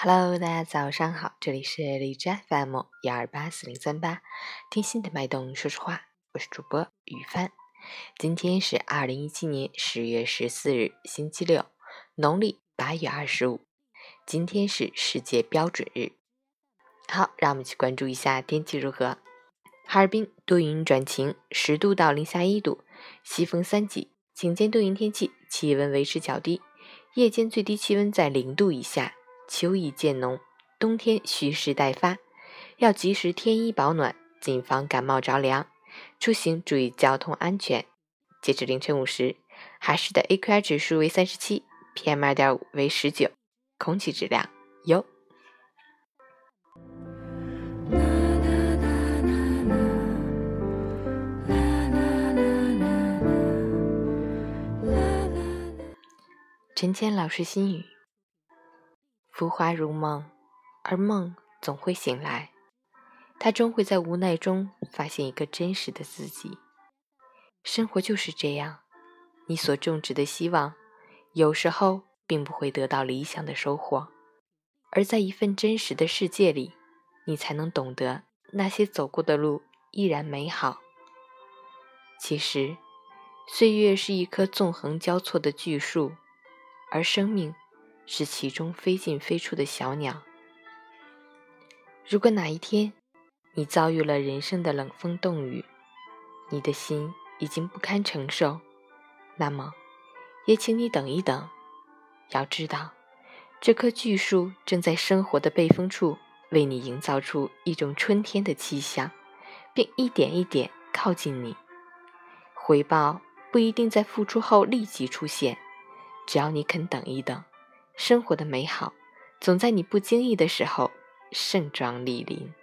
Hello，大家早上好，这里是荔枝 FM 幺二八四零三八，听心的脉动说实话，我是主播雨帆。今天是二零一七年十月十四日，星期六，农历八月二十五。今天是世界标准日。好，让我们去关注一下天气如何。哈尔滨多云转晴，十度到零下一度，西风三级，晴间多云天气，气温维持较低，夜间最低气温在零度以下。秋意渐浓，冬天蓄势待发，要及时添衣保暖，谨防感冒着凉。出行注意交通安全。截至凌晨五时，海市的 AQI 指数为三十七，PM 二点五为十九，空气质量优。陈谦老师心语。浮华如梦，而梦总会醒来。他终会在无奈中发现一个真实的自己。生活就是这样，你所种植的希望，有时候并不会得到理想的收获。而在一份真实的世界里，你才能懂得那些走过的路依然美好。其实，岁月是一棵纵横交错的巨树，而生命。是其中飞进飞出的小鸟。如果哪一天你遭遇了人生的冷风冻雨，你的心已经不堪承受，那么也请你等一等。要知道，这棵巨树正在生活的背风处为你营造出一种春天的气象，并一点一点靠近你。回报不一定在付出后立即出现，只要你肯等一等。生活的美好，总在你不经意的时候盛装莅临。